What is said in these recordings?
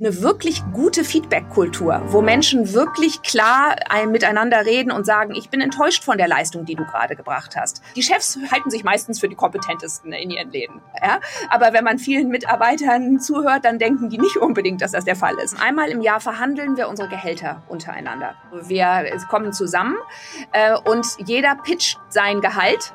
eine wirklich gute Feedback-Kultur, wo Menschen wirklich klar ein, miteinander reden und sagen, ich bin enttäuscht von der Leistung, die du gerade gebracht hast. Die Chefs halten sich meistens für die kompetentesten in ihren Läden. Ja? Aber wenn man vielen Mitarbeitern zuhört, dann denken die nicht unbedingt, dass das der Fall ist. Einmal im Jahr verhandeln wir unsere Gehälter untereinander. Wir kommen zusammen äh, und jeder pitcht sein Gehalt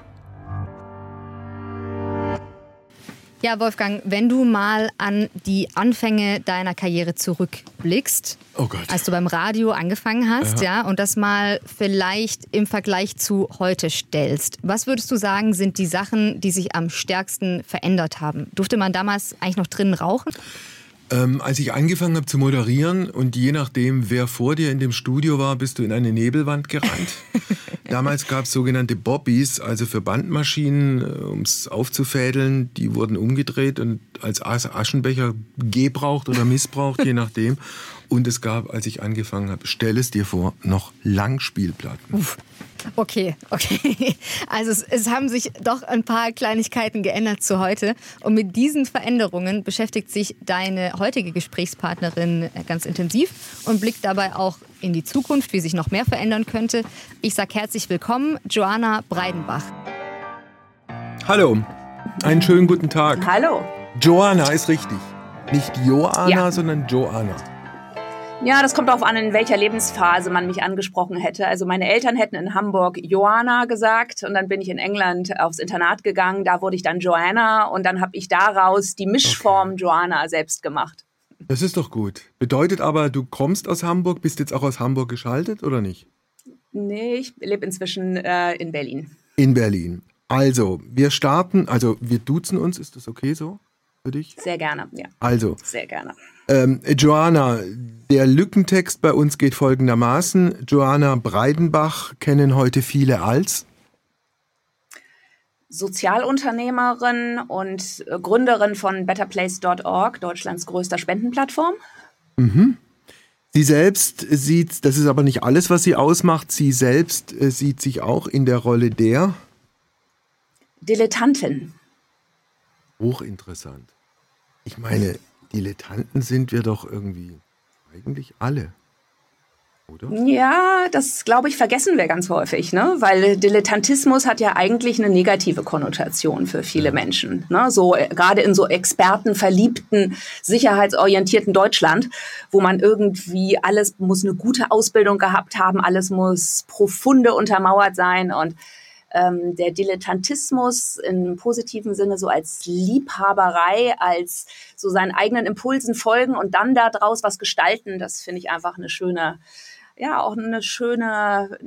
Ja, Wolfgang, wenn du mal an die Anfänge deiner Karriere zurückblickst, oh als du beim Radio angefangen hast, ja. ja, und das mal vielleicht im Vergleich zu heute stellst, was würdest du sagen, sind die Sachen, die sich am stärksten verändert haben? Durfte man damals eigentlich noch drinnen rauchen? Ähm, als ich angefangen habe zu moderieren und je nachdem, wer vor dir in dem Studio war, bist du in eine Nebelwand gerannt. Damals gab es sogenannte Bobbys, also für Bandmaschinen, äh, um es aufzufädeln. Die wurden umgedreht und als Aschenbecher gebraucht oder missbraucht, je nachdem. Und es gab, als ich angefangen habe, stell es dir vor, noch Langspielplatten. Uff. Okay, okay. Also es, es, haben sich doch ein paar Kleinigkeiten geändert zu heute. Und mit diesen Veränderungen beschäftigt sich deine heutige Gesprächspartnerin ganz intensiv und blickt dabei auch in die Zukunft, wie sich noch mehr verändern könnte. Ich sage herzlich willkommen, Joanna Breidenbach. Hallo, einen schönen guten Tag. Hallo. Joanna ist richtig. Nicht Joanna, ja. sondern Joanna. Ja, das kommt darauf an, in welcher Lebensphase man mich angesprochen hätte. Also meine Eltern hätten in Hamburg Joanna gesagt und dann bin ich in England aufs Internat gegangen. Da wurde ich dann Joanna und dann habe ich daraus die Mischform okay. Joanna selbst gemacht. Das ist doch gut. Bedeutet aber, du kommst aus Hamburg, bist jetzt auch aus Hamburg geschaltet oder nicht? Nee, ich lebe inzwischen äh, in Berlin. In Berlin. Also, wir starten, also wir duzen uns, ist das okay so für dich? Sehr gerne, ja. Also. Sehr gerne. Ähm, Joanna, der Lückentext bei uns geht folgendermaßen. Joanna Breidenbach kennen heute viele als Sozialunternehmerin und Gründerin von betterplace.org, Deutschlands größter Spendenplattform. Mhm. Sie selbst sieht, das ist aber nicht alles, was sie ausmacht, sie selbst äh, sieht sich auch in der Rolle der Dilettantin. Hochinteressant. Ich meine, Dilettanten sind wir doch irgendwie eigentlich alle. Oder? Ja, das glaube ich, vergessen wir ganz häufig, ne? Weil Dilettantismus hat ja eigentlich eine negative Konnotation für viele ja. Menschen. Ne? So äh, gerade in so expertenverliebten, sicherheitsorientierten Deutschland, wo man irgendwie alles muss eine gute Ausbildung gehabt haben, alles muss profunde untermauert sein und ähm, der Dilettantismus im positiven Sinne so als Liebhaberei, als so seinen eigenen Impulsen folgen und dann daraus was gestalten, das finde ich einfach eine schöne, ja, auch eine schöne,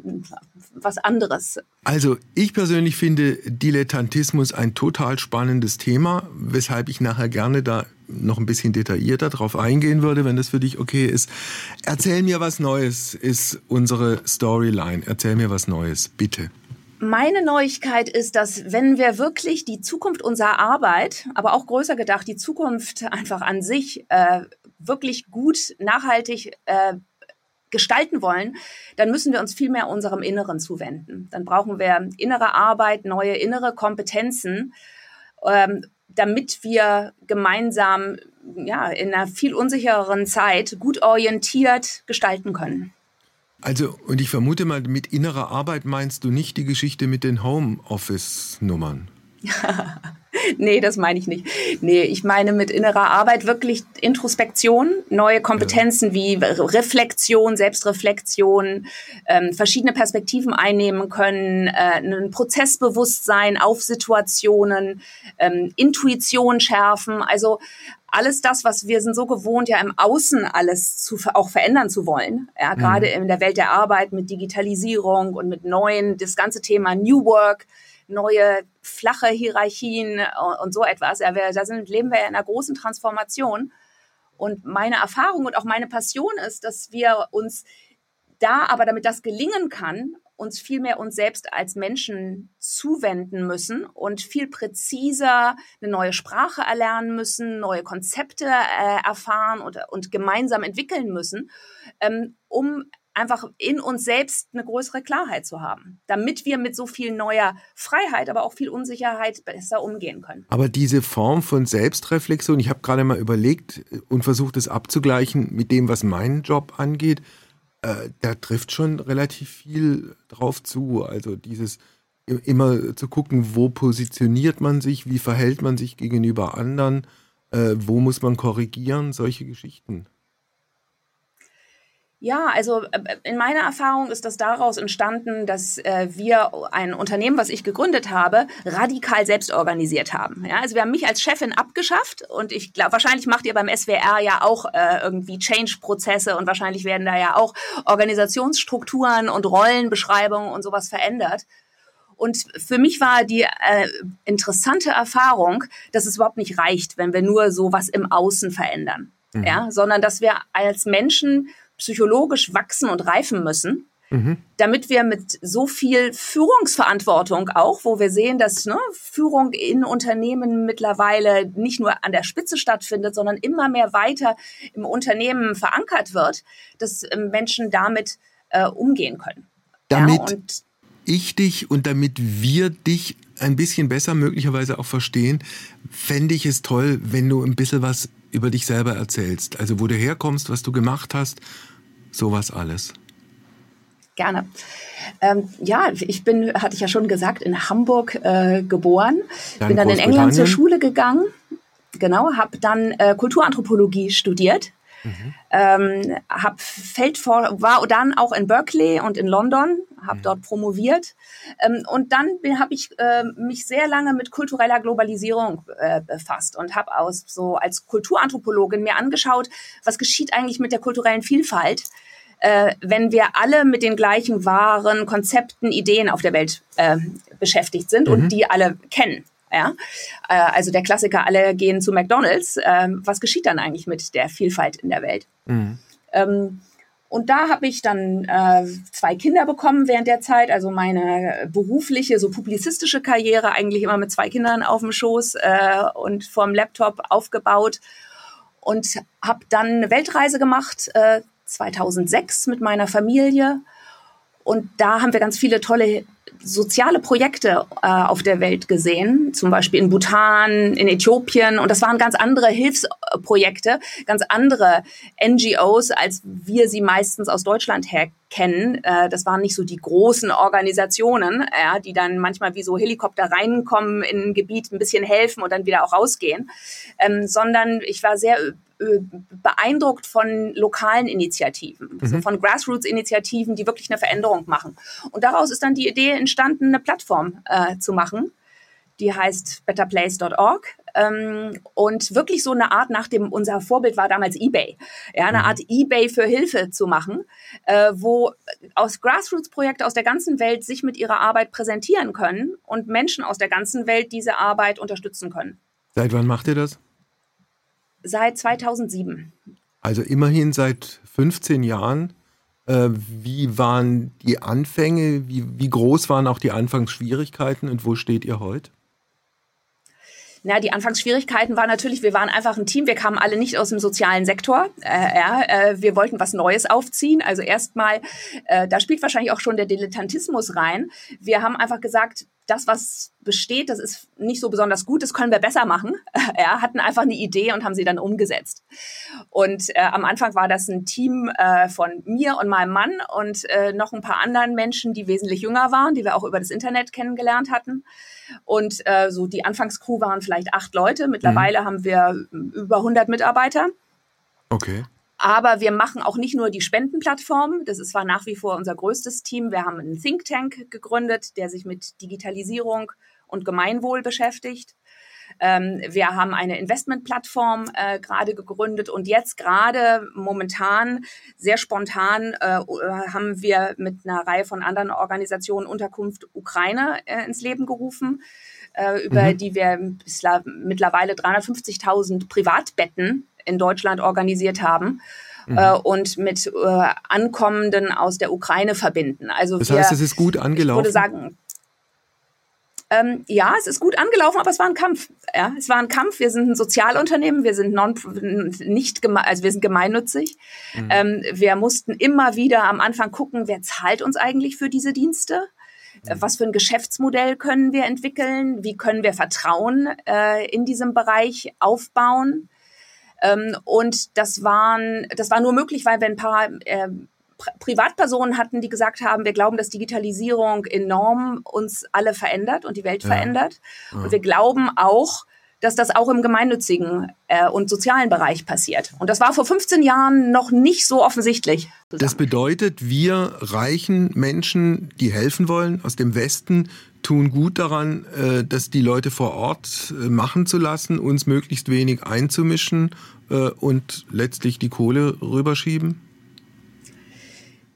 was anderes. Also ich persönlich finde Dilettantismus ein total spannendes Thema, weshalb ich nachher gerne da noch ein bisschen detaillierter drauf eingehen würde, wenn das für dich okay ist. Erzähl mir was Neues, ist unsere Storyline. Erzähl mir was Neues, bitte. Meine Neuigkeit ist, dass wenn wir wirklich die Zukunft unserer Arbeit, aber auch größer gedacht, die Zukunft einfach an sich äh, wirklich gut, nachhaltig äh, gestalten wollen, dann müssen wir uns viel mehr unserem Inneren zuwenden. Dann brauchen wir innere Arbeit, neue innere Kompetenzen, ähm, damit wir gemeinsam ja, in einer viel unsichereren Zeit gut orientiert gestalten können. Also, und ich vermute mal, mit innerer Arbeit meinst du nicht die Geschichte mit den Homeoffice-Nummern? nee, das meine ich nicht. Nee, ich meine mit innerer Arbeit wirklich Introspektion, neue Kompetenzen ja. wie Reflexion, Selbstreflexion, ähm, verschiedene Perspektiven einnehmen können, äh, ein Prozessbewusstsein auf Situationen, ähm, Intuition schärfen. Also alles das, was wir sind so gewohnt, ja im Außen alles zu, auch verändern zu wollen. Ja, mhm. gerade in der Welt der Arbeit mit Digitalisierung und mit neuen, das ganze Thema New Work, neue flache Hierarchien und so etwas. Ja, wir, da sind, leben wir ja in einer großen Transformation. Und meine Erfahrung und auch meine Passion ist, dass wir uns da aber, damit das gelingen kann, uns viel mehr uns selbst als Menschen zuwenden müssen und viel präziser eine neue Sprache erlernen müssen, neue Konzepte äh, erfahren und, und gemeinsam entwickeln müssen, ähm, um einfach in uns selbst eine größere Klarheit zu haben, damit wir mit so viel neuer Freiheit, aber auch viel Unsicherheit besser umgehen können. Aber diese Form von Selbstreflexion, ich habe gerade mal überlegt und versucht es abzugleichen mit dem, was meinen Job angeht, äh, da trifft schon relativ viel drauf zu. Also dieses immer zu gucken, wo positioniert man sich, wie verhält man sich gegenüber anderen, äh, wo muss man korrigieren, solche Geschichten. Ja, also äh, in meiner Erfahrung ist das daraus entstanden, dass äh, wir ein Unternehmen, was ich gegründet habe, radikal selbst organisiert haben. Ja, also wir haben mich als Chefin abgeschafft und ich glaube, wahrscheinlich macht ihr beim SWR ja auch äh, irgendwie Change-Prozesse und wahrscheinlich werden da ja auch Organisationsstrukturen und Rollenbeschreibungen und sowas verändert. Und für mich war die äh, interessante Erfahrung, dass es überhaupt nicht reicht, wenn wir nur sowas im Außen verändern. Mhm. Ja, sondern dass wir als Menschen psychologisch wachsen und reifen müssen, mhm. damit wir mit so viel Führungsverantwortung auch, wo wir sehen, dass ne, Führung in Unternehmen mittlerweile nicht nur an der Spitze stattfindet, sondern immer mehr weiter im Unternehmen verankert wird, dass äh, Menschen damit äh, umgehen können. Damit ja, ich dich und damit wir dich ein bisschen besser möglicherweise auch verstehen, fände ich es toll, wenn du ein bisschen was über dich selber erzählst. Also wo du herkommst, was du gemacht hast, sowas alles. Gerne. Ähm, ja, ich bin, hatte ich ja schon gesagt, in Hamburg äh, geboren. Dann bin dann in England zur Schule gegangen. Genau, habe dann äh, Kulturanthropologie studiert Mhm. Ähm, hab Feldfor war dann auch in Berkeley und in London, habe mhm. dort promoviert. Ähm, und dann habe ich äh, mich sehr lange mit kultureller Globalisierung äh, befasst und habe aus so als Kulturanthropologin mir angeschaut, was geschieht eigentlich mit der kulturellen Vielfalt, äh, wenn wir alle mit den gleichen Waren, Konzepten, Ideen auf der Welt äh, beschäftigt sind mhm. und die alle kennen. Ja? Äh, also der Klassiker, alle gehen zu McDonald's. Ähm, was geschieht dann eigentlich mit der Vielfalt in der Welt? Mhm. Ähm, und da habe ich dann äh, zwei Kinder bekommen während der Zeit, also meine berufliche, so publizistische Karriere eigentlich immer mit zwei Kindern auf dem Schoß äh, und vorm Laptop aufgebaut und habe dann eine Weltreise gemacht, äh, 2006 mit meiner Familie. Und da haben wir ganz viele tolle soziale Projekte äh, auf der Welt gesehen, zum Beispiel in Bhutan, in Äthiopien. Und das waren ganz andere Hilfsprojekte, ganz andere NGOs, als wir sie meistens aus Deutschland her kennen. Äh, das waren nicht so die großen Organisationen, ja, die dann manchmal wie so Helikopter reinkommen in ein Gebiet, ein bisschen helfen und dann wieder auch rausgehen, ähm, sondern ich war sehr äh, beeindruckt von lokalen Initiativen, mhm. also von Grassroots-Initiativen, die wirklich eine Veränderung machen. Und daraus ist dann die Idee entstanden, eine Plattform äh, zu machen, die heißt betterplace.org ähm, und wirklich so eine Art nach dem, unser Vorbild war damals eBay, ja, eine mhm. Art eBay für Hilfe zu machen, äh, wo aus Grassroots-Projekte aus der ganzen Welt sich mit ihrer Arbeit präsentieren können und Menschen aus der ganzen Welt diese Arbeit unterstützen können. Seit wann macht ihr das? Seit 2007. Also immerhin seit 15 Jahren. Äh, wie waren die Anfänge? Wie, wie groß waren auch die Anfangsschwierigkeiten und wo steht ihr heute? Na, die Anfangsschwierigkeiten waren natürlich, wir waren einfach ein Team, wir kamen alle nicht aus dem sozialen Sektor. Äh, ja, äh, wir wollten was Neues aufziehen. Also erstmal, äh, da spielt wahrscheinlich auch schon der Dilettantismus rein. Wir haben einfach gesagt, das, was besteht, das ist nicht so besonders gut, das können wir besser machen. ja, hatten einfach eine Idee und haben sie dann umgesetzt. Und äh, am Anfang war das ein Team äh, von mir und meinem Mann und äh, noch ein paar anderen Menschen, die wesentlich jünger waren, die wir auch über das Internet kennengelernt hatten. Und äh, so die Anfangscrew waren vielleicht acht Leute. Mittlerweile mhm. haben wir über 100 Mitarbeiter. Okay. Aber wir machen auch nicht nur die Spendenplattform. Das ist zwar nach wie vor unser größtes Team. Wir haben einen Think Tank gegründet, der sich mit Digitalisierung und Gemeinwohl beschäftigt. Ähm, wir haben eine Investmentplattform äh, gerade gegründet und jetzt gerade momentan sehr spontan äh, haben wir mit einer Reihe von anderen Organisationen Unterkunft Ukraine äh, ins Leben gerufen, äh, über mhm. die wir mittlerweile 350.000 Privatbetten in Deutschland organisiert haben. mhm. äh, und mit äh, Ankommenden aus der Ukraine verbinden. Also das heißt, wir, es ist gut angelaufen. Ich würde sagen, ähm, ja, es ist gut angelaufen, aber es war ein Kampf. Ja, es war ein Kampf. Wir sind ein Sozialunternehmen, wir sind non, nicht geme also wir sind gemeinnützig. Mhm. Ähm, wir mussten immer wieder am Anfang gucken, wer zahlt uns eigentlich für diese Dienste? Mhm. Was für ein Geschäftsmodell können wir entwickeln? Wie können wir Vertrauen äh, in diesem Bereich aufbauen? Ähm, und das waren, das war nur möglich, weil wir ein paar äh, Privatpersonen hatten, die gesagt haben, wir glauben, dass Digitalisierung enorm uns alle verändert und die Welt ja. verändert. Ja. Und wir glauben auch, dass das auch im gemeinnützigen äh, und sozialen Bereich passiert. Und das war vor 15 Jahren noch nicht so offensichtlich. Zusammen. Das bedeutet, wir reichen Menschen, die helfen wollen, aus dem Westen, tun gut daran, äh, das die Leute vor Ort äh, machen zu lassen, uns möglichst wenig einzumischen und letztlich die Kohle rüberschieben?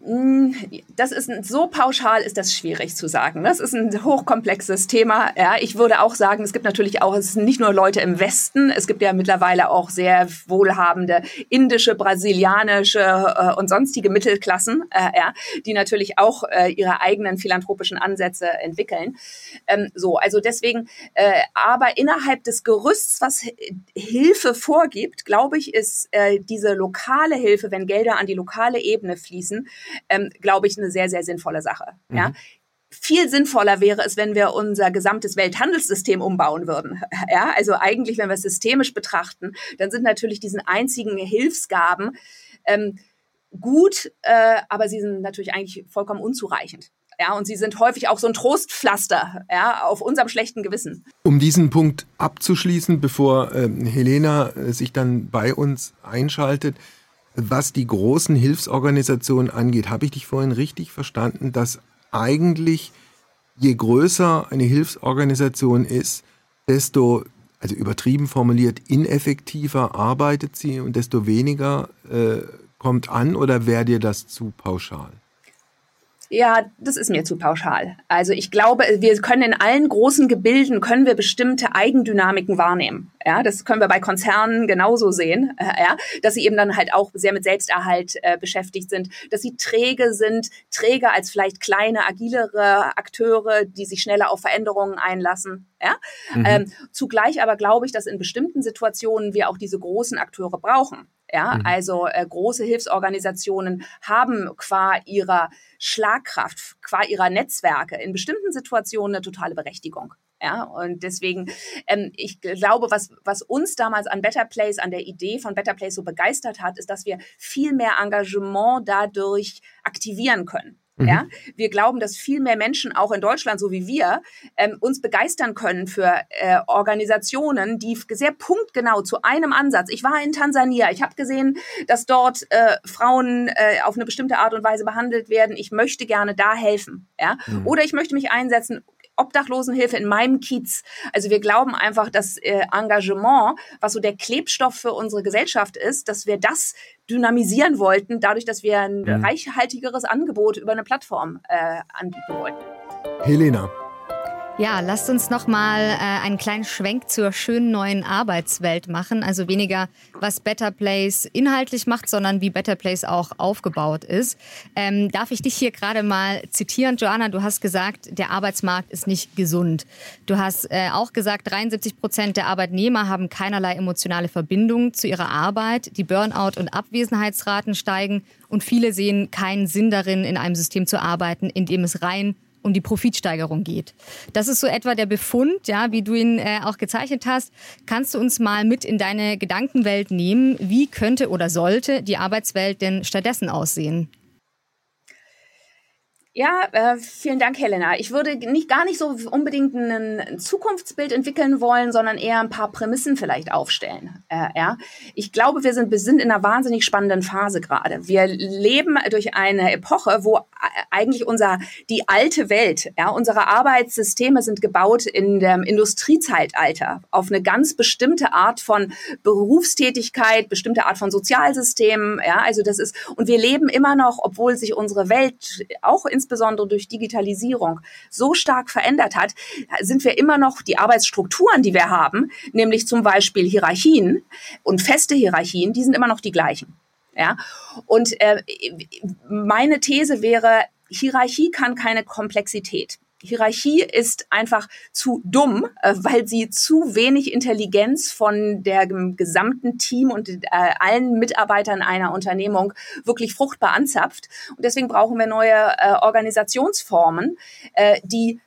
Hm, das ist ein, so pauschal ist das schwierig zu sagen. Das ist ein hochkomplexes Thema. Ja, ich würde auch sagen, es gibt natürlich auch, es sind nicht nur Leute im Westen, es gibt ja mittlerweile auch sehr wohlhabende indische, brasilianische äh, und sonstige Mittelklassen, äh, ja, die natürlich auch äh, ihre eigenen philanthropischen Ansätze entwickeln. Ähm, so, also deswegen, äh, aber innerhalb des Gerüsts, was Hilfe vorgibt, glaube ich, ist äh, diese lokale Hilfe, wenn Gelder an die lokale Ebene fließen, ähm, glaube ich, eine sehr, sehr sinnvolle Sache. Mhm. Ja. Viel sinnvoller wäre es, wenn wir unser gesamtes Welthandelssystem umbauen würden. Ja, also eigentlich, wenn wir es systemisch betrachten, dann sind natürlich diesen einzigen Hilfsgaben ähm, gut, äh, aber sie sind natürlich eigentlich vollkommen unzureichend. Ja, und sie sind häufig auch so ein Trostpflaster ja, auf unserem schlechten Gewissen. Um diesen Punkt abzuschließen, bevor äh, Helena äh, sich dann bei uns einschaltet, was die großen Hilfsorganisationen angeht, habe ich dich vorhin richtig verstanden, dass eigentlich je größer eine Hilfsorganisation ist, desto, also übertrieben formuliert, ineffektiver arbeitet sie und desto weniger äh, kommt an oder wäre dir das zu pauschal? Ja, das ist mir zu pauschal. Also ich glaube, wir können in allen großen Gebilden können wir bestimmte Eigendynamiken wahrnehmen. Ja, das können wir bei Konzernen genauso sehen, ja, dass sie eben dann halt auch sehr mit Selbsterhalt äh, beschäftigt sind, dass sie träge sind, träger als vielleicht kleine, agilere Akteure, die sich schneller auf Veränderungen einlassen. Ja? Mhm. Ähm, zugleich aber glaube ich, dass in bestimmten Situationen wir auch diese großen Akteure brauchen. Ja, mhm. also äh, große Hilfsorganisationen haben qua ihrer Schlagkraft, qua ihrer Netzwerke in bestimmten Situationen eine totale Berechtigung. Ja, und deswegen, ähm, ich glaube, was, was uns damals an Better Place, an der Idee von Better Place so begeistert hat, ist, dass wir viel mehr Engagement dadurch aktivieren können. Mhm. Ja, wir glauben, dass viel mehr Menschen auch in Deutschland, so wie wir, ähm, uns begeistern können für äh, Organisationen, die sehr punktgenau zu einem Ansatz. Ich war in Tansania, ich habe gesehen, dass dort äh, Frauen äh, auf eine bestimmte Art und Weise behandelt werden. Ich möchte gerne da helfen. Ja, mhm. oder ich möchte mich einsetzen Obdachlosenhilfe in meinem Kiez. Also wir glauben einfach, dass äh, Engagement, was so der Klebstoff für unsere Gesellschaft ist, dass wir das dynamisieren wollten, dadurch, dass wir ein mhm. reichhaltigeres Angebot über eine Plattform äh, anbieten wollten. Helena, ja, lasst uns noch mal äh, einen kleinen Schwenk zur schönen neuen Arbeitswelt machen. Also weniger, was Better Place inhaltlich macht, sondern wie Better Place auch aufgebaut ist. Ähm, darf ich dich hier gerade mal zitieren, Joanna? Du hast gesagt, der Arbeitsmarkt ist nicht gesund. Du hast äh, auch gesagt, 73 Prozent der Arbeitnehmer haben keinerlei emotionale Verbindung zu ihrer Arbeit. Die Burnout- und Abwesenheitsraten steigen und viele sehen keinen Sinn darin, in einem System zu arbeiten, in dem es rein um die Profitsteigerung geht. Das ist so etwa der Befund, ja, wie du ihn äh, auch gezeichnet hast. Kannst du uns mal mit in deine Gedankenwelt nehmen? Wie könnte oder sollte die Arbeitswelt denn stattdessen aussehen? Ja, äh, vielen Dank, Helena. Ich würde nicht gar nicht so unbedingt ein, Zukunftsbild entwickeln wollen, sondern eher ein paar Prämissen vielleicht aufstellen. Äh, ja, ich glaube, wir sind, wir sind in einer wahnsinnig spannenden Phase gerade. Wir leben durch eine Epoche, wo eigentlich unser die alte Welt, ja, unsere Arbeitssysteme sind gebaut in dem Industriezeitalter auf eine ganz bestimmte Art von Berufstätigkeit, bestimmte Art von Sozialsystemen. Ja, also das ist und wir leben immer noch, obwohl sich unsere Welt auch ins insbesondere durch Digitalisierung so stark verändert hat, sind wir immer noch die Arbeitsstrukturen, die wir haben, nämlich zum Beispiel Hierarchien und feste Hierarchien, die sind immer noch die gleichen. Ja, und äh, meine These wäre, Hierarchie kann keine Komplexität. Hierarchie ist einfach zu dumm, äh, weil sie zu wenig Intelligenz von der gesamten Team und äh, allen Mitarbeitern einer Unternehmung wirklich fruchtbar anzapft. Und deswegen brauchen wir neue äh, Organisationsformen, die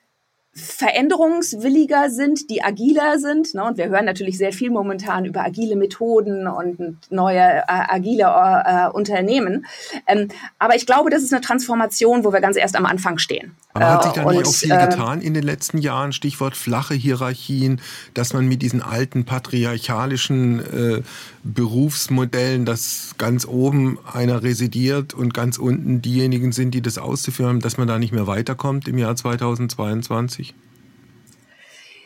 veränderungswilliger sind, die agiler sind. Ne? Und wir hören natürlich sehr viel momentan über agile Methoden und neue äh, agile äh, Unternehmen. Ähm, aber ich glaube, das ist eine Transformation, wo wir ganz erst am Anfang stehen. Aber hat sich da nicht auch viel äh, getan in den letzten Jahren? Stichwort flache Hierarchien, dass man mit diesen alten patriarchalischen äh, Berufsmodellen, dass ganz oben einer residiert und ganz unten diejenigen sind, die das auszuführen haben, dass man da nicht mehr weiterkommt im Jahr 2022?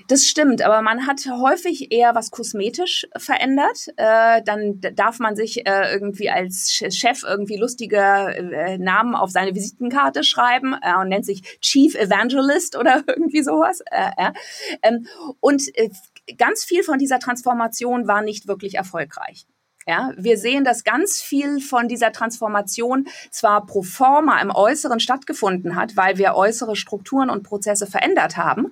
Das stimmt, aber man hat häufig eher was kosmetisch verändert. Äh, dann darf man sich äh, irgendwie als Chef irgendwie lustige äh, Namen auf seine Visitenkarte schreiben äh, und nennt sich Chief Evangelist oder irgendwie sowas. Äh, ähm, und äh, ganz viel von dieser Transformation war nicht wirklich erfolgreich. Ja, wir sehen, dass ganz viel von dieser Transformation zwar pro forma im Äußeren stattgefunden hat, weil wir äußere Strukturen und Prozesse verändert haben,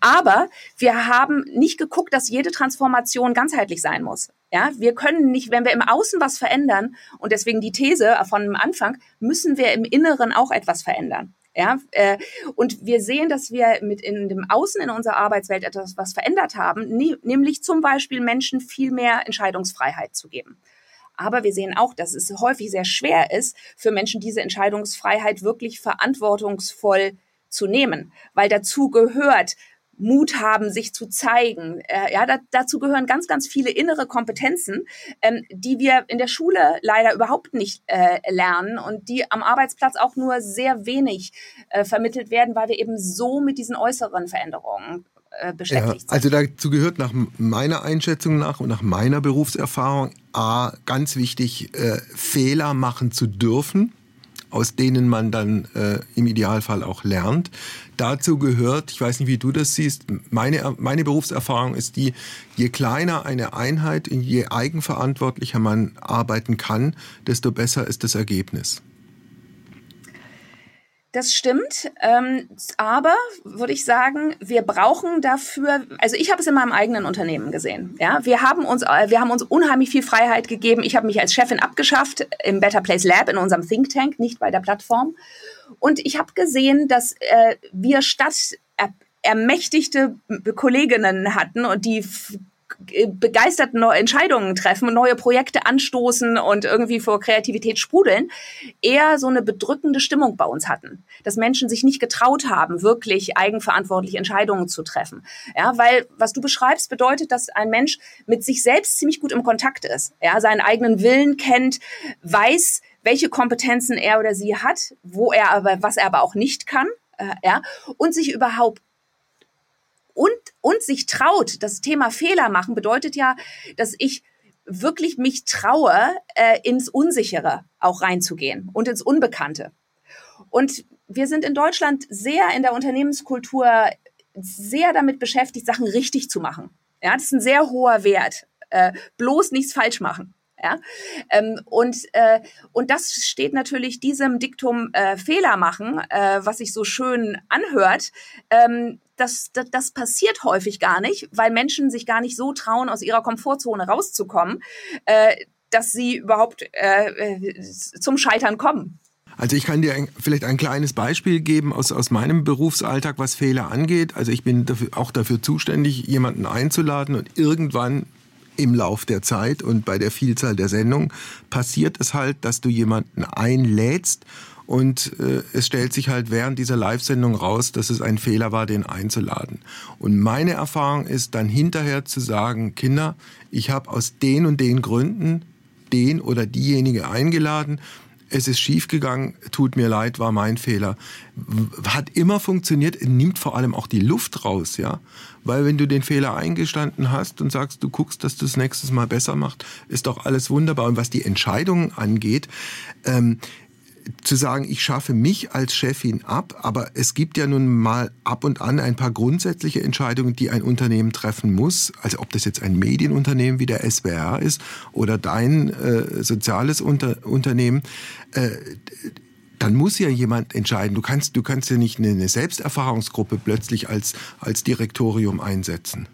aber wir haben nicht geguckt, dass jede Transformation ganzheitlich sein muss. Ja, wir können nicht, wenn wir im Außen was verändern und deswegen die These von dem Anfang, müssen wir im Inneren auch etwas verändern. Ja, äh, und wir sehen, dass wir mit in dem Außen in unserer Arbeitswelt etwas was verändert haben, ne, nämlich zum Beispiel Menschen viel mehr Entscheidungsfreiheit zu geben. Aber wir sehen auch, dass es häufig sehr schwer ist, für Menschen diese Entscheidungsfreiheit wirklich verantwortungsvoll zu nehmen, weil dazu gehört, Mut haben, sich zu zeigen. Äh, ja, da, dazu gehören ganz, ganz viele innere Kompetenzen, ähm, die wir in der Schule leider überhaupt nicht äh, lernen und die am Arbeitsplatz auch nur sehr wenig äh, vermittelt werden, weil wir eben so mit diesen äußeren Veränderungen äh, beschäftigt ja, Also dazu gehört nach meiner Einschätzung nach und nach meiner Berufserfahrung A, ganz wichtig, äh, Fehler machen zu dürfen aus denen man dann äh, im Idealfall auch lernt. Dazu gehört, ich weiß nicht, wie du das siehst, meine, meine Berufserfahrung ist die, je kleiner eine Einheit, je eigenverantwortlicher man arbeiten kann, desto besser ist das Ergebnis. Das stimmt, ähm, aber würde ich sagen, wir brauchen dafür, also ich habe es in meinem eigenen Unternehmen gesehen. Ja, wir haben uns, äh, wir haben uns unheimlich viel Freiheit gegeben. Ich habe mich als Chefin abgeschafft im Better Place Lab in unserem Think Tank, nicht bei der Plattform. Und ich habe gesehen, dass äh, wir statt er ermächtigte Kolleginnen hatten und die begeistert neue Entscheidungen treffen, neue Projekte anstoßen und irgendwie vor Kreativität sprudeln, eher so eine bedrückende Stimmung bei uns hatten. Dass Menschen sich nicht getraut haben, wirklich eigenverantwortlich Entscheidungen zu treffen. Ja, weil was du beschreibst, bedeutet, dass ein Mensch mit sich selbst ziemlich gut im Kontakt ist. Ja, seinen eigenen Willen kennt, weiß, welche Kompetenzen er oder sie hat, wo er aber, was er aber auch nicht kann, äh, ja, und sich überhaupt und, und sich traut. Das Thema Fehler machen bedeutet ja, dass ich wirklich mich traue, äh, ins Unsichere auch reinzugehen und ins Unbekannte. Und wir sind in Deutschland sehr in der Unternehmenskultur sehr damit beschäftigt, Sachen richtig zu machen. Ja, das ist ein sehr hoher Wert. Äh, bloß nichts falsch machen. Ja? Ähm, und, äh, und das steht natürlich diesem Diktum äh, Fehler machen, äh, was sich so schön anhört, ähm, das, das, das passiert häufig gar nicht, weil Menschen sich gar nicht so trauen, aus ihrer Komfortzone rauszukommen, äh, dass sie überhaupt äh, äh zum Scheitern kommen. Also ich kann dir ein, vielleicht ein kleines Beispiel geben aus, aus meinem Berufsalltag, was Fehler angeht. Also ich bin dafür, auch dafür zuständig, jemanden einzuladen und irgendwann im Lauf der Zeit und bei der Vielzahl der Sendungen passiert es halt, dass du jemanden einlädst und äh, es stellt sich halt während dieser Live-Sendung raus, dass es ein Fehler war, den einzuladen. Und meine Erfahrung ist dann hinterher zu sagen, Kinder, ich habe aus den und den Gründen den oder diejenige eingeladen. Es ist schiefgegangen, tut mir leid, war mein Fehler. Hat immer funktioniert, nimmt vor allem auch die Luft raus, ja. Weil wenn du den Fehler eingestanden hast und sagst, du guckst, dass du es nächstes Mal besser machst, ist doch alles wunderbar. Und was die Entscheidungen angeht, ähm, zu sagen, ich schaffe mich als Chefin ab, aber es gibt ja nun mal ab und an ein paar grundsätzliche Entscheidungen, die ein Unternehmen treffen muss, also ob das jetzt ein Medienunternehmen wie der SWR ist oder dein äh, soziales Unter Unternehmen. Äh, dann muss ja jemand entscheiden. Du kannst, du kannst ja nicht eine Selbsterfahrungsgruppe plötzlich als, als Direktorium einsetzen.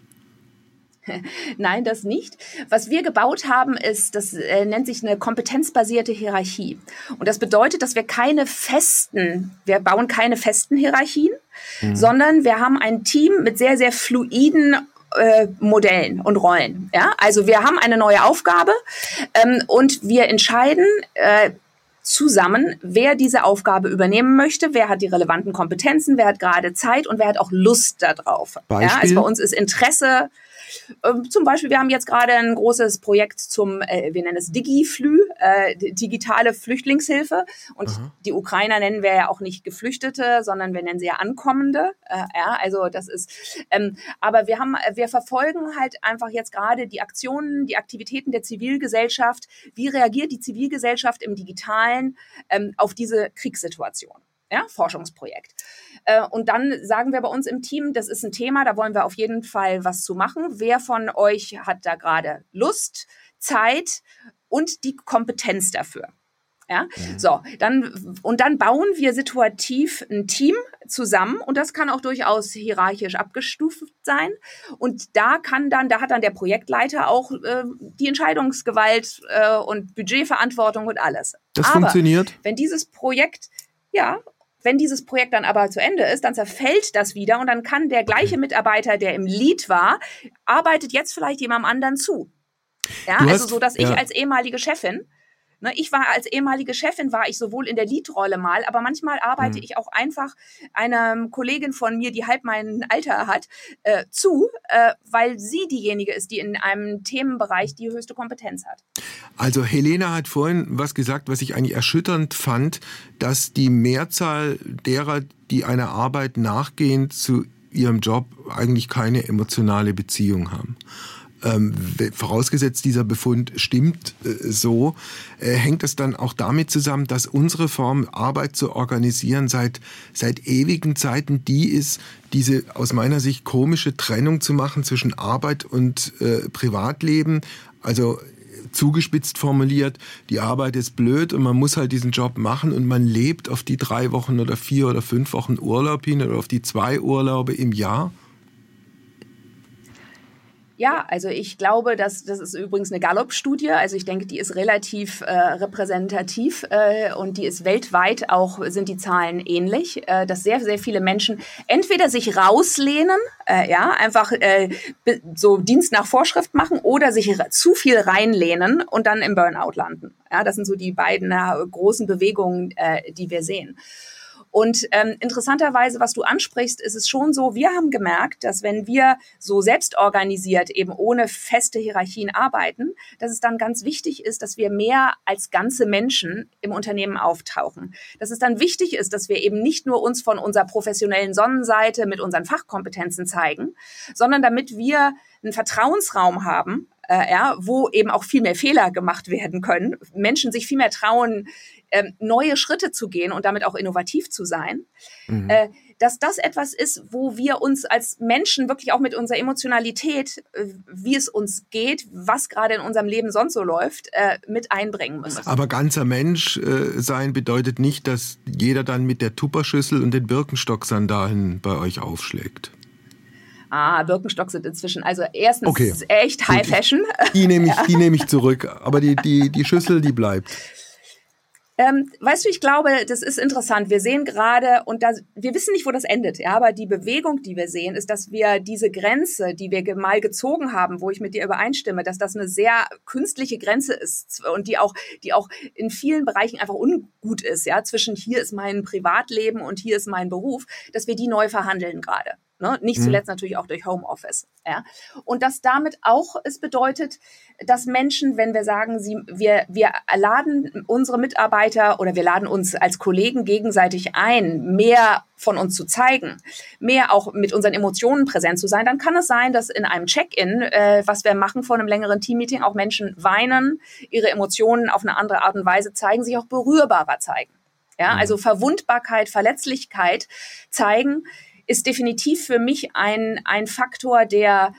Nein, das nicht. Was wir gebaut haben, ist, das äh, nennt sich eine kompetenzbasierte Hierarchie. Und das bedeutet, dass wir keine festen, wir bauen keine festen Hierarchien, mhm. sondern wir haben ein Team mit sehr, sehr fluiden äh, Modellen und Rollen. Ja? Also wir haben eine neue Aufgabe ähm, und wir entscheiden, äh, zusammen, wer diese Aufgabe übernehmen möchte, wer hat die relevanten Kompetenzen, wer hat gerade Zeit und wer hat auch Lust darauf. Beispiel? Ja, also bei uns ist Interesse ähm, zum Beispiel, wir haben jetzt gerade ein großes Projekt zum, äh, wir nennen es DigiFlü, äh, digitale Flüchtlingshilfe. Und Aha. die Ukrainer nennen wir ja auch nicht Geflüchtete, sondern wir nennen sie ja Ankommende. Äh, ja, also das ist, ähm, aber wir haben, wir verfolgen halt einfach jetzt gerade die Aktionen, die Aktivitäten der Zivilgesellschaft. Wie reagiert die Zivilgesellschaft im Digitalen ähm, auf diese Kriegssituation? Ja, Forschungsprojekt. Äh, und dann sagen wir bei uns im Team, das ist ein Thema, da wollen wir auf jeden Fall was zu machen. Wer von euch hat da gerade Lust, Zeit und die Kompetenz dafür? Ja, mhm. so, dann, und dann bauen wir situativ ein Team zusammen und das kann auch durchaus hierarchisch abgestuft sein. Und da kann dann, da hat dann der Projektleiter auch äh, die Entscheidungsgewalt äh, und Budgetverantwortung und alles. Das Aber funktioniert. Wenn dieses Projekt, ja, wenn dieses Projekt dann aber zu Ende ist, dann zerfällt das wieder und dann kann der gleiche Mitarbeiter, der im Lead war, arbeitet jetzt vielleicht jemandem anderen zu. Ja, du also so, dass ich ja. als ehemalige Chefin Ne, ich war als ehemalige Chefin, war ich sowohl in der Leadrolle mal, aber manchmal arbeite mhm. ich auch einfach einer Kollegin von mir, die halb mein Alter hat, äh, zu, äh, weil sie diejenige ist, die in einem Themenbereich die höchste Kompetenz hat. Also Helena hat vorhin was gesagt, was ich eigentlich erschütternd fand, dass die Mehrzahl derer, die einer Arbeit nachgehen, zu ihrem Job eigentlich keine emotionale Beziehung haben ähm, vorausgesetzt dieser Befund stimmt äh, so, äh, hängt es dann auch damit zusammen, dass unsere Form, Arbeit zu organisieren, seit, seit ewigen Zeiten die ist, diese aus meiner Sicht komische Trennung zu machen zwischen Arbeit und äh, Privatleben. Also zugespitzt formuliert, die Arbeit ist blöd und man muss halt diesen Job machen und man lebt auf die drei Wochen oder vier oder fünf Wochen Urlaub hin oder auf die zwei Urlaube im Jahr. Ja, also ich glaube, dass das ist übrigens eine Gallup-Studie. Also ich denke, die ist relativ äh, repräsentativ äh, und die ist weltweit auch sind die Zahlen ähnlich, äh, dass sehr sehr viele Menschen entweder sich rauslehnen, äh, ja einfach äh, so Dienst nach Vorschrift machen oder sich zu viel reinlehnen und dann im Burnout landen. Ja, das sind so die beiden äh, großen Bewegungen, äh, die wir sehen. Und ähm, interessanterweise, was du ansprichst, ist es schon so, wir haben gemerkt, dass wenn wir so selbstorganisiert eben ohne feste Hierarchien arbeiten, dass es dann ganz wichtig ist, dass wir mehr als ganze Menschen im Unternehmen auftauchen. Dass es dann wichtig ist, dass wir eben nicht nur uns von unserer professionellen Sonnenseite mit unseren Fachkompetenzen zeigen, sondern damit wir einen Vertrauensraum haben, äh, ja, wo eben auch viel mehr Fehler gemacht werden können, Menschen sich viel mehr trauen, ähm, neue Schritte zu gehen und damit auch innovativ zu sein, mhm. äh, dass das etwas ist, wo wir uns als Menschen wirklich auch mit unserer Emotionalität, äh, wie es uns geht, was gerade in unserem Leben sonst so läuft, äh, mit einbringen müssen. Aber ganzer Mensch äh, sein bedeutet nicht, dass jeder dann mit der Tupperschüssel und den Birkenstock-Sandalen bei euch aufschlägt. Ah, Birkenstock sind inzwischen, also erstens okay. echt High Fashion. Die nehme ich, die nehme ich zurück, aber die, die, die Schüssel, die bleibt. Ähm, weißt du, ich glaube, das ist interessant. Wir sehen gerade, und da, wir wissen nicht, wo das endet, ja, aber die Bewegung, die wir sehen, ist, dass wir diese Grenze, die wir mal gezogen haben, wo ich mit dir übereinstimme, dass das eine sehr künstliche Grenze ist und die auch, die auch in vielen Bereichen einfach ungut ist, ja, zwischen hier ist mein Privatleben und hier ist mein Beruf, dass wir die neu verhandeln gerade. Ne? Nicht mhm. zuletzt natürlich auch durch Homeoffice. Ja? Und dass damit auch es bedeutet, dass Menschen, wenn wir sagen, sie, wir, wir laden unsere Mitarbeiter oder wir laden uns als Kollegen gegenseitig ein, mehr von uns zu zeigen, mehr auch mit unseren Emotionen präsent zu sein, dann kann es sein, dass in einem Check-in, äh, was wir machen vor einem längeren Teammeeting, auch Menschen weinen, ihre Emotionen auf eine andere Art und Weise zeigen, sich auch berührbarer zeigen. Ja, mhm. also Verwundbarkeit, Verletzlichkeit zeigen ist definitiv für mich ein, ein Faktor, der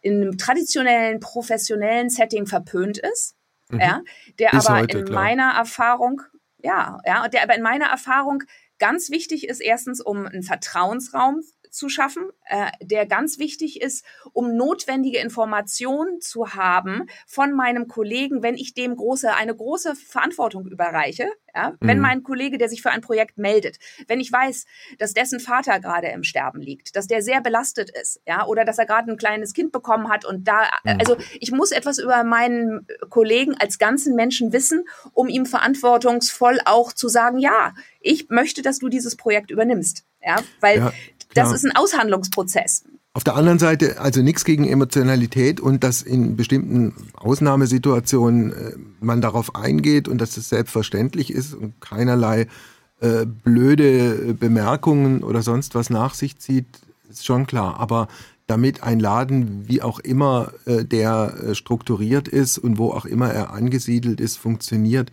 in einem traditionellen, professionellen Setting verpönt ist. Mhm. Ja, der ist aber heute, in klar. meiner Erfahrung, ja, ja, der aber in meiner Erfahrung ganz wichtig ist, erstens, um einen Vertrauensraum zu schaffen, äh, der ganz wichtig ist, um notwendige Informationen zu haben von meinem Kollegen, wenn ich dem große, eine große Verantwortung überreiche. Ja? Wenn mhm. mein Kollege, der sich für ein Projekt meldet, wenn ich weiß, dass dessen Vater gerade im Sterben liegt, dass der sehr belastet ist, ja, oder dass er gerade ein kleines Kind bekommen hat und da, mhm. also ich muss etwas über meinen Kollegen als ganzen Menschen wissen, um ihm verantwortungsvoll auch zu sagen, ja, ich möchte, dass du dieses Projekt übernimmst. Ja, weil ja. Das ist ein Aushandlungsprozess. Auf der anderen Seite, also nichts gegen Emotionalität und dass in bestimmten Ausnahmesituationen äh, man darauf eingeht und dass es selbstverständlich ist und keinerlei äh, blöde Bemerkungen oder sonst was nach sich zieht, ist schon klar. Aber damit ein Laden, wie auch immer äh, der äh, strukturiert ist und wo auch immer er angesiedelt ist, funktioniert,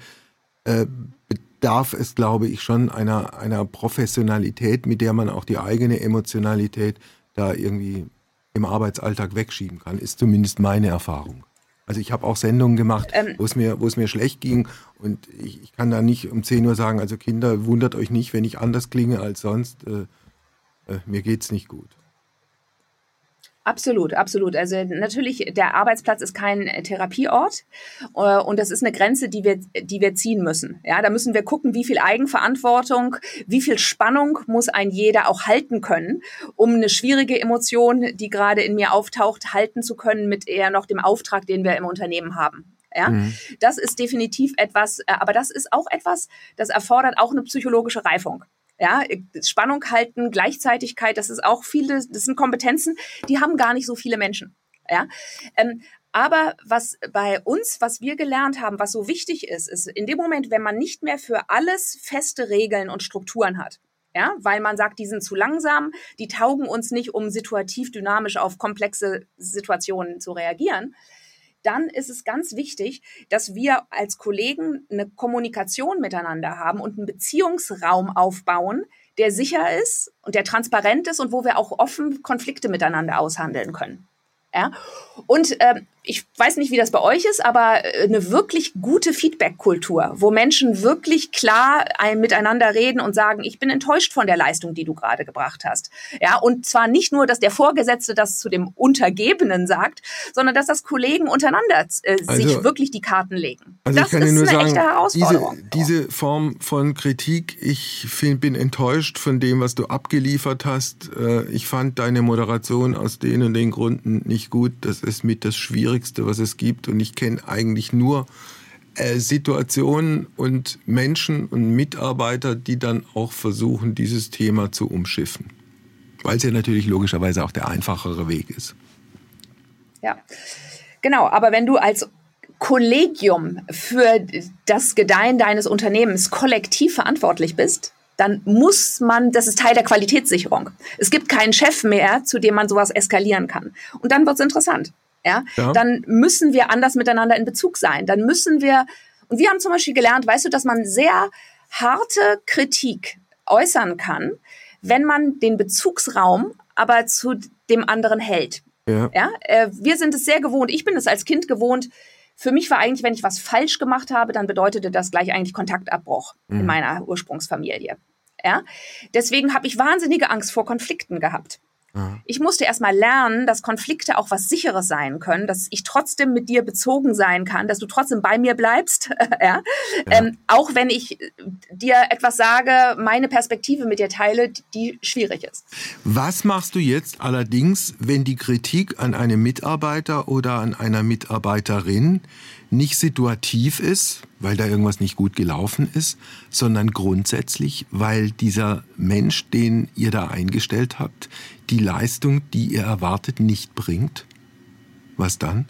äh, bedarf es, glaube ich, schon einer, einer Professionalität, mit der man auch die eigene Emotionalität da irgendwie im Arbeitsalltag wegschieben kann, ist zumindest meine Erfahrung. Also ich habe auch Sendungen gemacht, ähm, wo es mir, wo es mir schlecht ging und ich, ich, kann da nicht um 10 Uhr sagen, also Kinder, wundert euch nicht, wenn ich anders klinge als sonst. Äh, äh, mir geht's nicht gut. Absolut, absolut. Also natürlich, der Arbeitsplatz ist kein Therapieort äh, und das ist eine Grenze, die wir, die wir ziehen müssen. Ja, da müssen wir gucken, wie viel Eigenverantwortung, wie viel Spannung muss ein jeder auch halten können, um eine schwierige Emotion, die gerade in mir auftaucht, halten zu können mit eher noch dem Auftrag, den wir im Unternehmen haben. Ja, mhm. das ist definitiv etwas, äh, aber das ist auch etwas, das erfordert auch eine psychologische Reifung. Ja, Spannung halten, Gleichzeitigkeit, das ist auch viele, das sind Kompetenzen, die haben gar nicht so viele Menschen. Ja, ähm, aber was bei uns, was wir gelernt haben, was so wichtig ist, ist in dem Moment, wenn man nicht mehr für alles feste Regeln und Strukturen hat, ja, weil man sagt, die sind zu langsam, die taugen uns nicht, um situativ dynamisch auf komplexe Situationen zu reagieren, dann ist es ganz wichtig, dass wir als Kollegen eine Kommunikation miteinander haben und einen Beziehungsraum aufbauen, der sicher ist und der transparent ist und wo wir auch offen Konflikte miteinander aushandeln können. Ja? Und äh, ich weiß nicht, wie das bei euch ist, aber äh, eine wirklich gute Feedback-Kultur, wo Menschen wirklich klar ein, miteinander reden und sagen, ich bin enttäuscht von der Leistung, die du gerade gebracht hast. Ja, und zwar nicht nur, dass der Vorgesetzte das zu dem Untergebenen sagt, sondern dass das Kollegen untereinander äh, also, sich wirklich die Karten legen. Also das ich kann ist nur eine sagen, echte Herausforderung. Diese, diese Form von Kritik, ich find, bin enttäuscht von dem, was du abgeliefert hast. Äh, ich fand deine Moderation aus den und den Gründen nicht gut. Das ist mit das Schwierigste Schwierigste, was es gibt. Und ich kenne eigentlich nur äh, Situationen und Menschen und Mitarbeiter, die dann auch versuchen, dieses Thema zu umschiffen. Weil es ja natürlich logischerweise auch der einfachere Weg ist. Ja, genau. Aber wenn du als Kollegium für das Gedeihen deines Unternehmens kollektiv verantwortlich bist, dann muss man, das ist Teil der Qualitätssicherung. Es gibt keinen Chef mehr, zu dem man sowas eskalieren kann. Und dann wird es interessant ja, ja, dann müssen wir anders miteinander in Bezug sein. Dann müssen wir, und wir haben zum Beispiel gelernt, weißt du, dass man sehr harte Kritik äußern kann, wenn man den Bezugsraum aber zu dem anderen hält. Ja. ja? Äh, wir sind es sehr gewohnt, ich bin es als Kind gewohnt, für mich war eigentlich, wenn ich was falsch gemacht habe, dann bedeutete das gleich eigentlich Kontaktabbruch mhm. in meiner Ursprungsfamilie. Ja? Deswegen habe ich wahnsinnige Angst vor Konflikten gehabt. Ich musste erstmal lernen, dass Konflikte auch was Sicheres sein können, dass ich trotzdem mit dir bezogen sein kann, dass du trotzdem bei mir bleibst, ja? ja. Ähm, auch wenn ich dir etwas sage, meine Perspektive mit dir teile, die schwierig ist. Was machst du jetzt allerdings, wenn die Kritik an einem Mitarbeiter oder an einer Mitarbeiterin nicht situativ ist, weil da irgendwas nicht gut gelaufen ist, sondern grundsätzlich, weil dieser Mensch, den ihr da eingestellt habt, die Leistung, die ihr erwartet, nicht bringt? Was dann?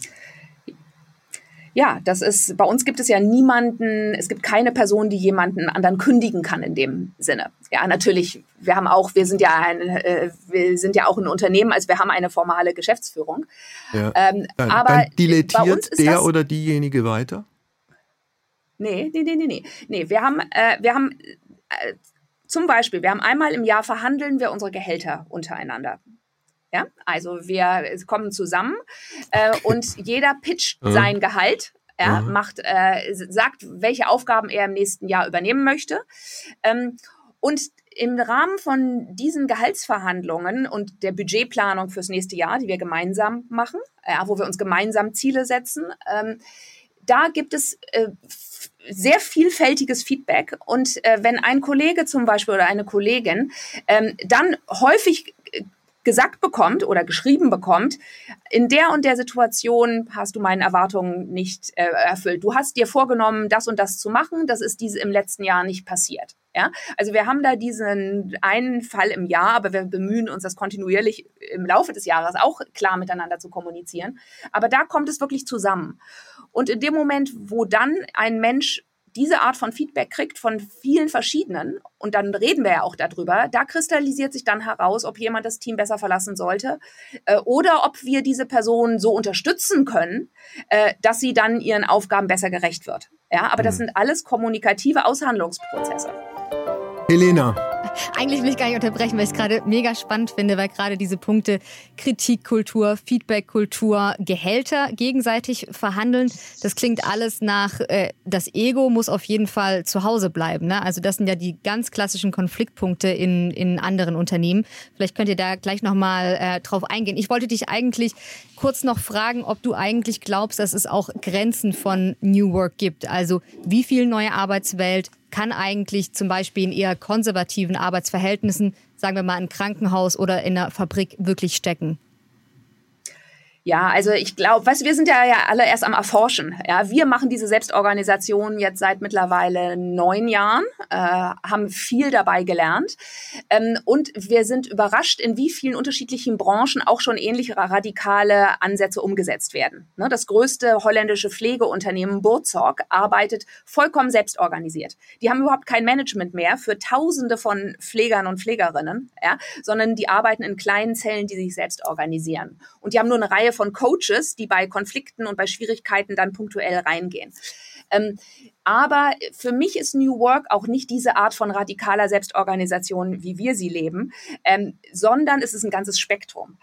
Ja, das ist, bei uns gibt es ja niemanden, es gibt keine Person, die jemanden anderen kündigen kann in dem Sinne. Ja, natürlich, wir haben auch, wir sind ja ein, äh, wir sind ja auch ein Unternehmen, also wir haben eine formale Geschäftsführung. Ja. Ähm, dann, aber dann dilettiert der das, oder diejenige weiter? Nee, nee, nee, nee, nee. Nee, wir haben, äh, wir haben äh, zum Beispiel, wir haben einmal im Jahr verhandeln wir unsere Gehälter untereinander. Ja, also wir kommen zusammen äh, und jeder pitcht mhm. sein Gehalt. Ja, mhm. macht, äh, sagt, welche Aufgaben er im nächsten Jahr übernehmen möchte. Ähm, und im Rahmen von diesen Gehaltsverhandlungen und der Budgetplanung fürs nächste Jahr, die wir gemeinsam machen, ja, wo wir uns gemeinsam Ziele setzen, ähm, da gibt es äh, sehr vielfältiges Feedback. Und äh, wenn ein Kollege zum Beispiel oder eine Kollegin ähm, dann häufig gesagt bekommt oder geschrieben bekommt, in der und der Situation hast du meinen Erwartungen nicht äh, erfüllt. Du hast dir vorgenommen, das und das zu machen, das ist diese im letzten Jahr nicht passiert. Ja, also wir haben da diesen einen Fall im Jahr, aber wir bemühen uns, das kontinuierlich im Laufe des Jahres auch klar miteinander zu kommunizieren. Aber da kommt es wirklich zusammen. Und in dem Moment, wo dann ein Mensch diese Art von Feedback kriegt von vielen verschiedenen, und dann reden wir ja auch darüber, da kristallisiert sich dann heraus, ob jemand das Team besser verlassen sollte äh, oder ob wir diese Person so unterstützen können, äh, dass sie dann ihren Aufgaben besser gerecht wird. Ja, aber das mhm. sind alles kommunikative Aushandlungsprozesse. Helena, eigentlich will ich gar nicht unterbrechen, weil ich es gerade mega spannend finde, weil gerade diese Punkte Kritikkultur, Feedbackkultur, Gehälter gegenseitig verhandeln, das klingt alles nach, äh, das Ego muss auf jeden Fall zu Hause bleiben. Ne? Also das sind ja die ganz klassischen Konfliktpunkte in, in anderen Unternehmen. Vielleicht könnt ihr da gleich nochmal äh, drauf eingehen. Ich wollte dich eigentlich kurz noch fragen, ob du eigentlich glaubst, dass es auch Grenzen von New Work gibt. Also wie viel neue Arbeitswelt kann eigentlich zum Beispiel in eher konservativen Arbeitsverhältnissen, sagen wir mal, im Krankenhaus oder in einer Fabrik wirklich stecken? Ja, also ich glaube, weißt, wir sind ja, ja alle erst am Erforschen. Ja, wir machen diese Selbstorganisation jetzt seit mittlerweile neun Jahren, äh, haben viel dabei gelernt ähm, und wir sind überrascht, in wie vielen unterschiedlichen Branchen auch schon ähnliche radikale Ansätze umgesetzt werden. Ne, das größte holländische Pflegeunternehmen Burzorg arbeitet vollkommen selbstorganisiert. Die haben überhaupt kein Management mehr für Tausende von Pflegern und Pflegerinnen, ja, sondern die arbeiten in kleinen Zellen, die sich selbst organisieren. Und die haben nur eine Reihe von Coaches, die bei Konflikten und bei Schwierigkeiten dann punktuell reingehen. Ähm, aber für mich ist New Work auch nicht diese Art von radikaler Selbstorganisation, wie wir sie leben, ähm, sondern es ist ein ganzes Spektrum.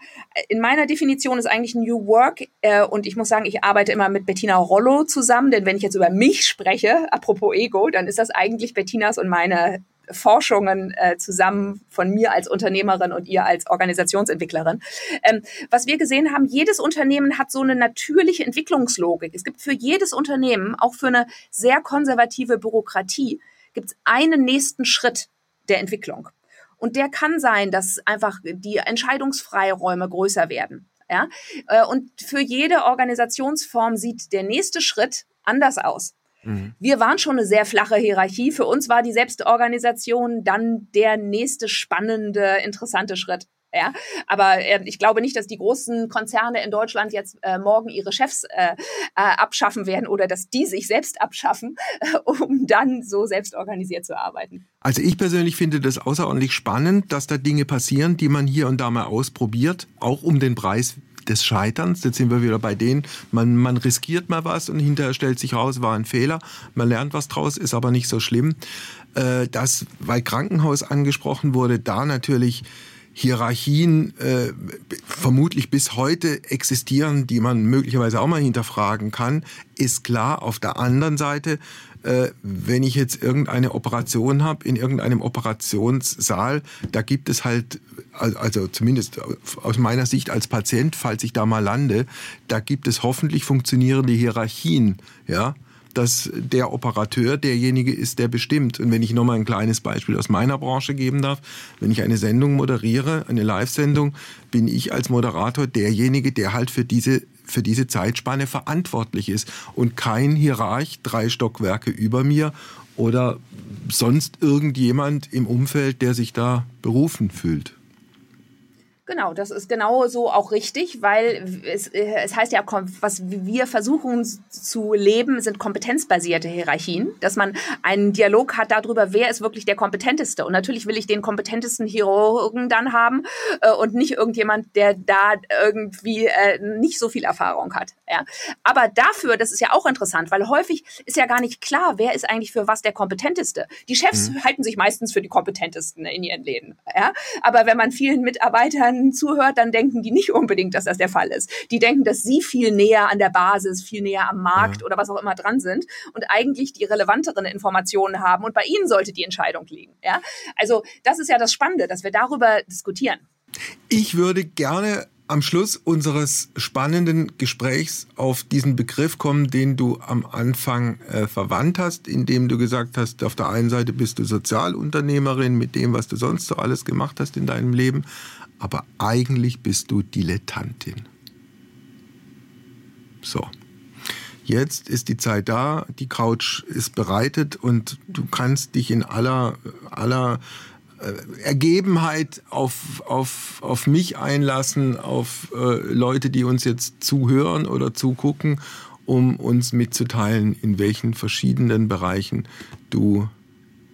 In meiner Definition ist eigentlich New Work, äh, und ich muss sagen, ich arbeite immer mit Bettina Rollo zusammen, denn wenn ich jetzt über mich spreche, apropos Ego, dann ist das eigentlich Bettinas und meine Forschungen äh, zusammen von mir als Unternehmerin und ihr als Organisationsentwicklerin. Ähm, was wir gesehen haben, jedes Unternehmen hat so eine natürliche Entwicklungslogik. Es gibt für jedes Unternehmen, auch für eine sehr konservative Bürokratie, gibt es einen nächsten Schritt der Entwicklung. Und der kann sein, dass einfach die Entscheidungsfreiräume größer werden. Ja? Äh, und für jede Organisationsform sieht der nächste Schritt anders aus. Mhm. Wir waren schon eine sehr flache Hierarchie. Für uns war die Selbstorganisation dann der nächste spannende, interessante Schritt. Ja, aber äh, ich glaube nicht, dass die großen Konzerne in Deutschland jetzt äh, morgen ihre Chefs äh, äh, abschaffen werden oder dass die sich selbst abschaffen, um dann so selbstorganisiert zu arbeiten. Also ich persönlich finde das außerordentlich spannend, dass da Dinge passieren, die man hier und da mal ausprobiert, auch um den Preis des Scheiterns. Jetzt sind wir wieder bei denen, man, man riskiert mal was und hinterher stellt sich raus, war ein Fehler. Man lernt was draus, ist aber nicht so schlimm. Äh, das, weil Krankenhaus angesprochen wurde, da natürlich Hierarchien äh, vermutlich bis heute existieren, die man möglicherweise auch mal hinterfragen kann, ist klar. Auf der anderen Seite äh, wenn ich jetzt irgendeine Operation habe in irgendeinem Operationssaal, da gibt es halt, also zumindest aus meiner Sicht als Patient, falls ich da mal lande, da gibt es hoffentlich funktionierende Hierarchien, ja dass der Operateur derjenige ist, der bestimmt. Und wenn ich nochmal ein kleines Beispiel aus meiner Branche geben darf, wenn ich eine Sendung moderiere, eine Live-Sendung, bin ich als Moderator derjenige, der halt für diese für diese Zeitspanne verantwortlich ist und kein Hierarch drei Stockwerke über mir oder sonst irgendjemand im Umfeld, der sich da berufen fühlt. Genau, das ist genau so auch richtig, weil es, es heißt ja, was wir versuchen zu leben, sind kompetenzbasierte Hierarchien, dass man einen Dialog hat darüber, wer ist wirklich der Kompetenteste. Und natürlich will ich den kompetentesten Chirurgen dann haben äh, und nicht irgendjemand, der da irgendwie äh, nicht so viel Erfahrung hat. Ja. Aber dafür, das ist ja auch interessant, weil häufig ist ja gar nicht klar, wer ist eigentlich für was der Kompetenteste. Die Chefs mhm. halten sich meistens für die Kompetentesten in ihren Läden. Ja. Aber wenn man vielen Mitarbeitern Mitarbeitern zuhört, dann denken die nicht unbedingt, dass das der Fall ist. Die denken, dass sie viel näher an der Basis, viel näher am Markt ja. oder was auch immer dran sind und eigentlich die relevanteren Informationen haben und bei ihnen sollte die Entscheidung liegen. Ja? Also das ist ja das Spannende, dass wir darüber diskutieren. Ich würde gerne am Schluss unseres spannenden Gesprächs auf diesen Begriff kommen, den du am Anfang äh, verwandt hast, indem du gesagt hast, auf der einen Seite bist du Sozialunternehmerin mit dem, was du sonst so alles gemacht hast in deinem Leben, aber eigentlich bist du Dilettantin. So. Jetzt ist die Zeit da, die Couch ist bereitet und du kannst dich in aller, aller äh, Ergebenheit auf, auf, auf mich einlassen, auf äh, Leute, die uns jetzt zuhören oder zugucken, um uns mitzuteilen, in welchen verschiedenen Bereichen du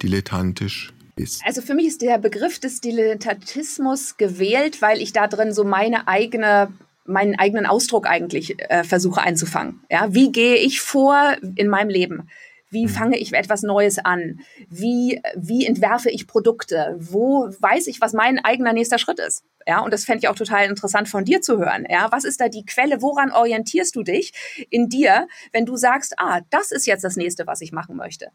dilettantisch bist. Also für mich ist der Begriff des Dilettantismus gewählt, weil ich da drin so meine eigene meinen eigenen Ausdruck eigentlich äh, versuche einzufangen. Ja, wie gehe ich vor in meinem Leben? Wie mhm. fange ich etwas Neues an? Wie, wie entwerfe ich Produkte? Wo weiß ich, was mein eigener nächster Schritt ist? Ja, und das fände ich auch total interessant von dir zu hören. Ja, was ist da die Quelle? Woran orientierst du dich in dir, wenn du sagst, ah, das ist jetzt das nächste, was ich machen möchte?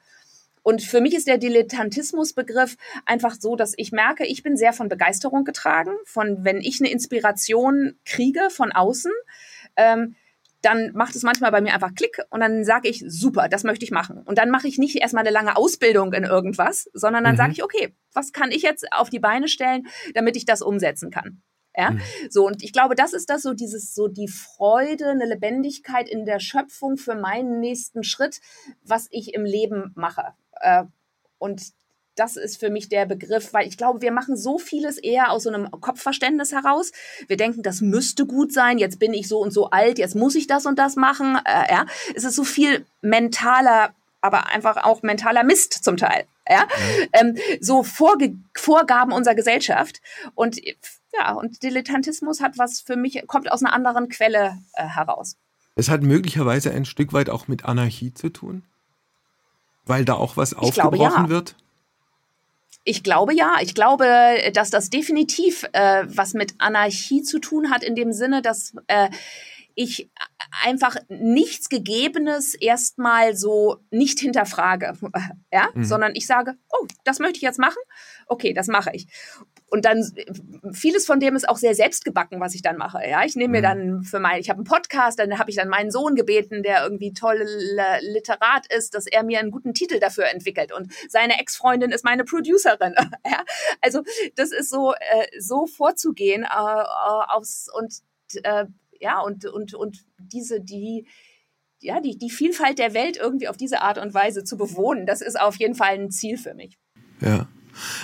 Und für mich ist der Dilettantismusbegriff einfach so, dass ich merke, ich bin sehr von Begeisterung getragen, von wenn ich eine Inspiration kriege von außen, ähm, dann macht es manchmal bei mir einfach Klick und dann sage ich, super, das möchte ich machen. Und dann mache ich nicht erstmal eine lange Ausbildung in irgendwas, sondern dann mhm. sage ich, okay, was kann ich jetzt auf die Beine stellen, damit ich das umsetzen kann? Ja, mhm. so und ich glaube, das ist das so dieses so die Freude, eine Lebendigkeit in der Schöpfung für meinen nächsten Schritt, was ich im Leben mache. Äh, und das ist für mich der Begriff, weil ich glaube, wir machen so vieles eher aus so einem Kopfverständnis heraus. Wir denken, das müsste gut sein, jetzt bin ich so und so alt, jetzt muss ich das und das machen. Äh, ja, es ist so viel mentaler, aber einfach auch mentaler Mist zum Teil. Ja, mhm. ähm, so Vorge Vorgaben unserer Gesellschaft und ja, und Dilettantismus hat was für mich, kommt aus einer anderen Quelle äh, heraus. Es hat möglicherweise ein Stück weit auch mit Anarchie zu tun, weil da auch was aufgebrochen glaube, ja. wird. Ich glaube ja. Ich glaube, dass das definitiv äh, was mit Anarchie zu tun hat, in dem Sinne, dass äh, ich einfach nichts Gegebenes erstmal so nicht hinterfrage, ja, mhm. sondern ich sage, oh, das möchte ich jetzt machen, okay, das mache ich und dann vieles von dem ist auch sehr selbstgebacken, was ich dann mache. Ja, ich nehme mir mhm. dann für mein, ich habe einen Podcast, dann habe ich dann meinen Sohn gebeten, der irgendwie toll Literat ist, dass er mir einen guten Titel dafür entwickelt und seine Ex-Freundin ist meine Producerin. ja, also das ist so äh, so vorzugehen äh, aufs und äh, ja und und und diese die ja, die, die Vielfalt der Welt irgendwie auf diese Art und Weise zu bewohnen, das ist auf jeden Fall ein Ziel für mich. Ja.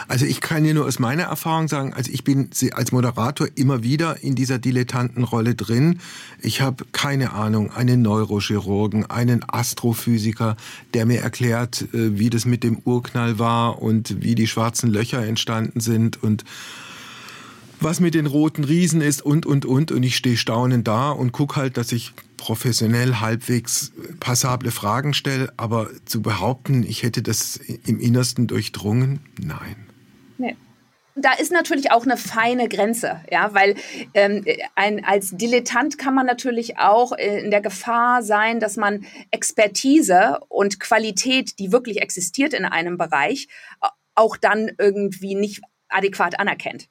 Also ich kann dir nur aus meiner Erfahrung sagen, also ich bin als Moderator immer wieder in dieser Dilettantenrolle drin. Ich habe keine Ahnung, einen Neurochirurgen, einen Astrophysiker, der mir erklärt, äh, wie das mit dem Urknall war und wie die schwarzen Löcher entstanden sind und was mit den roten Riesen ist und, und, und. Und ich stehe staunend da und guck halt, dass ich professionell halbwegs passable Fragen stelle. Aber zu behaupten, ich hätte das im Innersten durchdrungen, nein. Nee da ist natürlich auch eine feine Grenze, ja, weil ähm, ein, als Dilettant kann man natürlich auch in der Gefahr sein, dass man Expertise und Qualität, die wirklich existiert in einem Bereich, auch dann irgendwie nicht adäquat anerkennt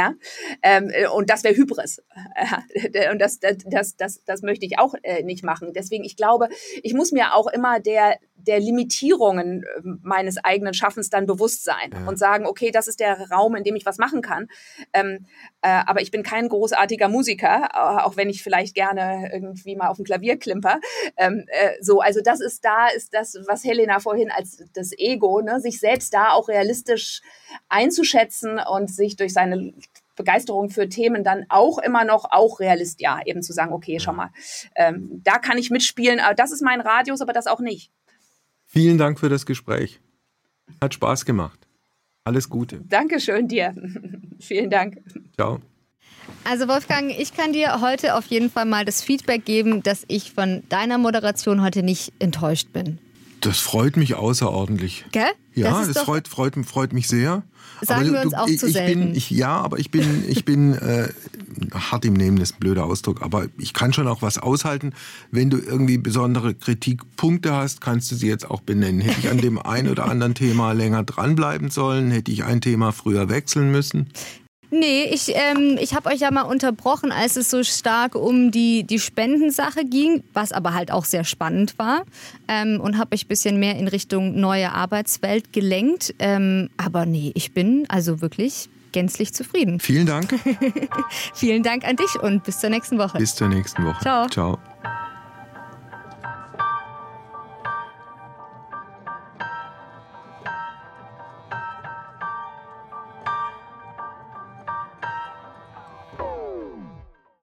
ja, ähm, äh, und das wäre Hybris. und das, das, das, das, möchte ich auch äh, nicht machen. Deswegen, ich glaube, ich muss mir auch immer der, der Limitierungen ähm, meines eigenen Schaffens dann bewusst sein ja. und sagen, okay, das ist der Raum, in dem ich was machen kann. Ähm, äh, aber ich bin kein großartiger Musiker, auch wenn ich vielleicht gerne irgendwie mal auf dem Klavier klimper. Ähm, äh, so, also das ist da, ist das, was Helena vorhin als das Ego, ne, sich selbst da auch realistisch einzuschätzen und sich durch seine Begeisterung für Themen dann auch immer noch auch Realist, ja, eben zu sagen, okay, schau mal, ähm, da kann ich mitspielen, aber das ist mein Radius, aber das auch nicht. Vielen Dank für das Gespräch. Hat Spaß gemacht. Alles Gute. Dankeschön dir. Vielen Dank. Ciao. Also Wolfgang, ich kann dir heute auf jeden Fall mal das Feedback geben, dass ich von deiner Moderation heute nicht enttäuscht bin. Das freut mich außerordentlich. Gell? Ja, das, das freut, freut, freut mich sehr. Sagen aber wir uns du, auch ich, zu ich selten. Bin, ich, ja, aber ich bin, ich bin äh, hart im Nehmen, das ist ein blöder Ausdruck, aber ich kann schon auch was aushalten. Wenn du irgendwie besondere Kritikpunkte hast, kannst du sie jetzt auch benennen. Hätte ich an dem einen oder anderen Thema länger dranbleiben sollen? Hätte ich ein Thema früher wechseln müssen? Nee, ich, ähm, ich habe euch ja mal unterbrochen, als es so stark um die, die Spendensache ging, was aber halt auch sehr spannend war. Ähm, und habe euch ein bisschen mehr in Richtung neue Arbeitswelt gelenkt. Ähm, aber nee, ich bin also wirklich gänzlich zufrieden. Vielen Dank. Vielen Dank an dich und bis zur nächsten Woche. Bis zur nächsten Woche. Ciao. Ciao.